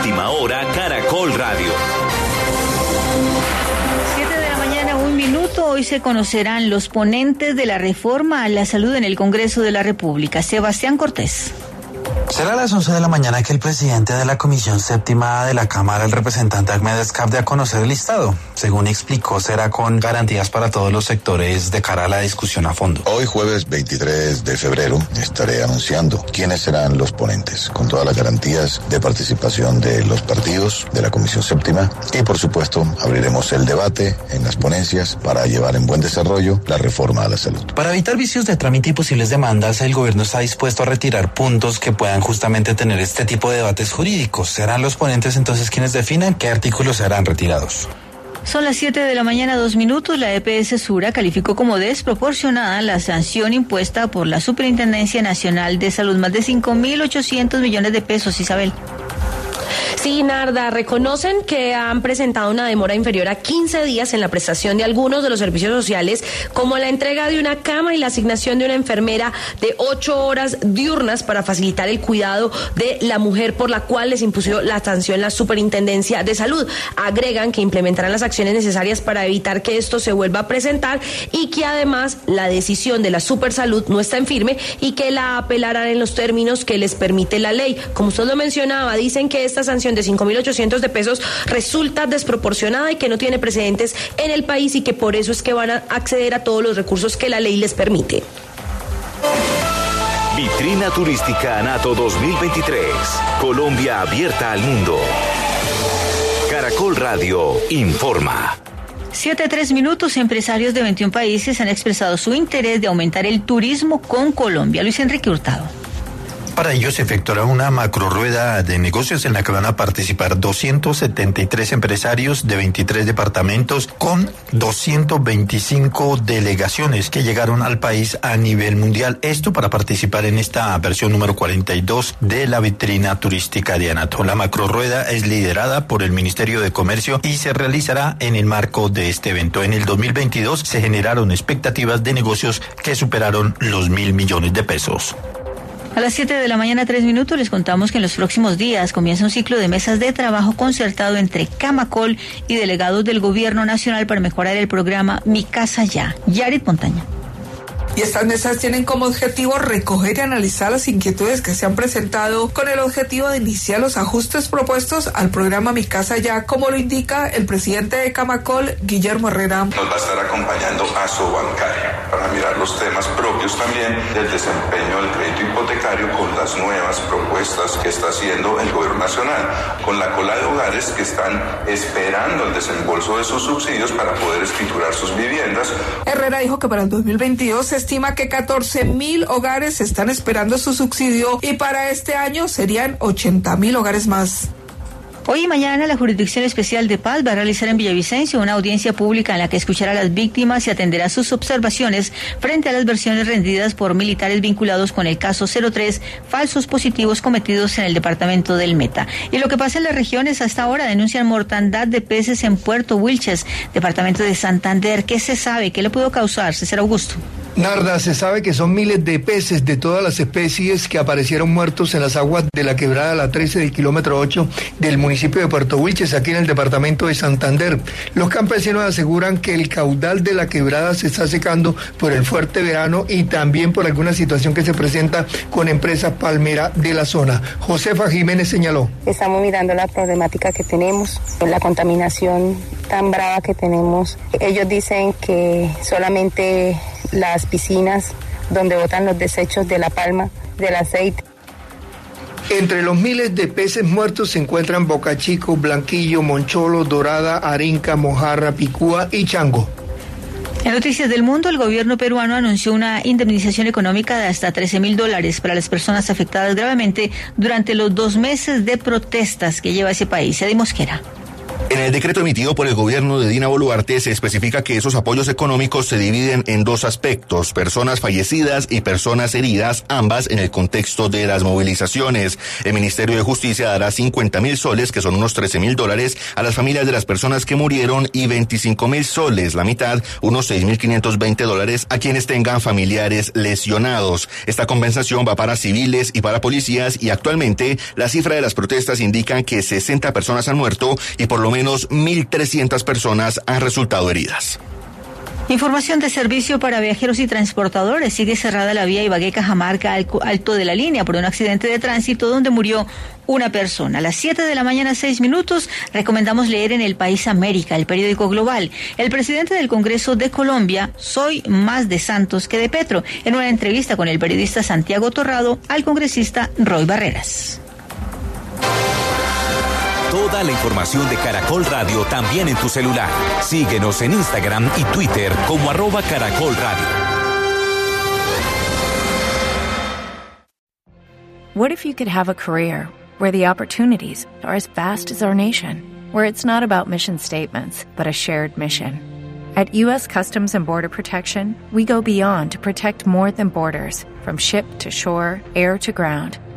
Última hora Caracol Radio. Siete de la mañana, un minuto. Hoy se conocerán los ponentes de la reforma a la salud en el Congreso de la República. Sebastián Cortés. Será a las 11 de la mañana que el presidente de la Comisión Séptima de la Cámara, el representante Ahmed Escap, dé a conocer el listado. Según explicó, será con garantías para todos los sectores de cara a la discusión a fondo. Hoy jueves 23 de febrero estaré anunciando quiénes serán los ponentes, con todas las garantías de participación de los partidos, de la Comisión Séptima y por supuesto abriremos el debate en las ponencias para llevar en buen desarrollo la reforma a la salud. Para evitar vicios de trámite y posibles demandas, el gobierno está dispuesto a retirar puntos que puedan justamente tener este tipo de debates jurídicos. Serán los ponentes entonces quienes definan qué artículos serán retirados. Son las 7 de la mañana, dos minutos. La EPS Sura calificó como desproporcionada la sanción impuesta por la Superintendencia Nacional de Salud, más de 5.800 millones de pesos, Isabel. Sí, Narda, reconocen que han presentado una demora inferior a 15 días en la prestación de algunos de los servicios sociales, como la entrega de una cama y la asignación de una enfermera de ocho horas diurnas para facilitar el cuidado de la mujer por la cual les impuso la sanción la Superintendencia de Salud. Agregan que implementarán las acciones necesarias para evitar que esto se vuelva a presentar y que además la decisión de la Supersalud no está en firme y que la apelarán en los términos que les permite la ley. Como usted lo mencionaba, dicen que esta sanción de 5.800 de pesos resulta desproporcionada y que no tiene precedentes en el país y que por eso es que van a acceder a todos los recursos que la ley les permite. Vitrina Turística Anato 2023. Colombia abierta al mundo. Caracol Radio informa. Siete tres minutos, empresarios de 21 países han expresado su interés de aumentar el turismo con Colombia. Luis Enrique Hurtado. Para ello se efectuará una macro rueda de negocios en la que van a participar 273 empresarios de 23 departamentos con 225 delegaciones que llegaron al país a nivel mundial. Esto para participar en esta versión número 42 de la vitrina turística de Anato. La macro rueda es liderada por el Ministerio de Comercio y se realizará en el marco de este evento. En el 2022 se generaron expectativas de negocios que superaron los mil millones de pesos. A las 7 de la mañana, tres minutos, les contamos que en los próximos días comienza un ciclo de mesas de trabajo concertado entre Camacol y delegados del Gobierno Nacional para mejorar el programa Mi Casa Ya. Yarit Montaña. Y estas mesas tienen como objetivo recoger y analizar las inquietudes que se han presentado con el objetivo de iniciar los ajustes propuestos al programa Mi Casa Ya, como lo indica el presidente de Camacol, Guillermo Herrera. Nos va a estar acompañando a su bancaria para mirar los temas propios también del desempeño del crédito hipotecario con las nuevas propuestas que está haciendo el gobierno nacional, con la cola de hogares que están esperando el desembolso de sus subsidios para poder escriturar sus viviendas. Herrera dijo que para el 2022 se estima que 14 mil hogares están esperando su subsidio y para este año serían 80 mil hogares más. Hoy y mañana la Jurisdicción Especial de Paz va a realizar en Villavicencio una audiencia pública en la que escuchará a las víctimas y atenderá sus observaciones frente a las versiones rendidas por militares vinculados con el caso 03, falsos positivos cometidos en el departamento del Meta. Y lo que pasa en las regiones hasta ahora denuncian mortandad de peces en Puerto Wilches, departamento de Santander. ¿Qué se sabe? ¿Qué le pudo causar? César Augusto. Narda, se sabe que son miles de peces de todas las especies que aparecieron muertos en las aguas de la quebrada La 13 del kilómetro 8 del municipio de Puerto Wilches, aquí en el departamento de Santander. Los campesinos aseguran que el caudal de la quebrada se está secando por el fuerte verano y también por alguna situación que se presenta con empresas palmera de la zona. Josefa Jiménez señaló. Estamos mirando la problemática que tenemos, la contaminación tan brava que tenemos. Ellos dicen que solamente las piscinas donde botan los desechos de la palma, del aceite. Entre los miles de peces muertos se encuentran bocachico, blanquillo, moncholo, dorada, arenca, mojarra, picúa y chango. En Noticias del Mundo, el gobierno peruano anunció una indemnización económica de hasta 13 mil dólares para las personas afectadas gravemente durante los dos meses de protestas que lleva ese país. Eddie Mosquera. En el decreto emitido por el gobierno de Dina Boluarte se especifica que esos apoyos económicos se dividen en dos aspectos, personas fallecidas y personas heridas, ambas en el contexto de las movilizaciones. El Ministerio de Justicia dará 50 mil soles, que son unos 13 mil dólares, a las familias de las personas que murieron y 25 mil soles, la mitad, unos 6 mil 520 dólares, a quienes tengan familiares lesionados. Esta compensación va para civiles y para policías y actualmente la cifra de las protestas indican que 60 personas han muerto y por lo menos menos 1.300 personas han resultado heridas. Información de servicio para viajeros y transportadores. Sigue cerrada la vía Ibagué-Cajamarca alto de la línea por un accidente de tránsito donde murió una persona. A las 7 de la mañana, 6 minutos, recomendamos leer en El País América, el periódico global. El presidente del Congreso de Colombia, soy más de Santos que de Petro, en una entrevista con el periodista Santiago Torrado al congresista Roy Barreras. Toda la información de Caracol Radio también en tu celular. Síguenos en Instagram y Twitter como arroba Caracol Radio. What if you could have a career where the opportunities are as vast as our nation, where it's not about mission statements, but a shared mission? At U.S. Customs and Border Protection, we go beyond to protect more than borders, from ship to shore, air to ground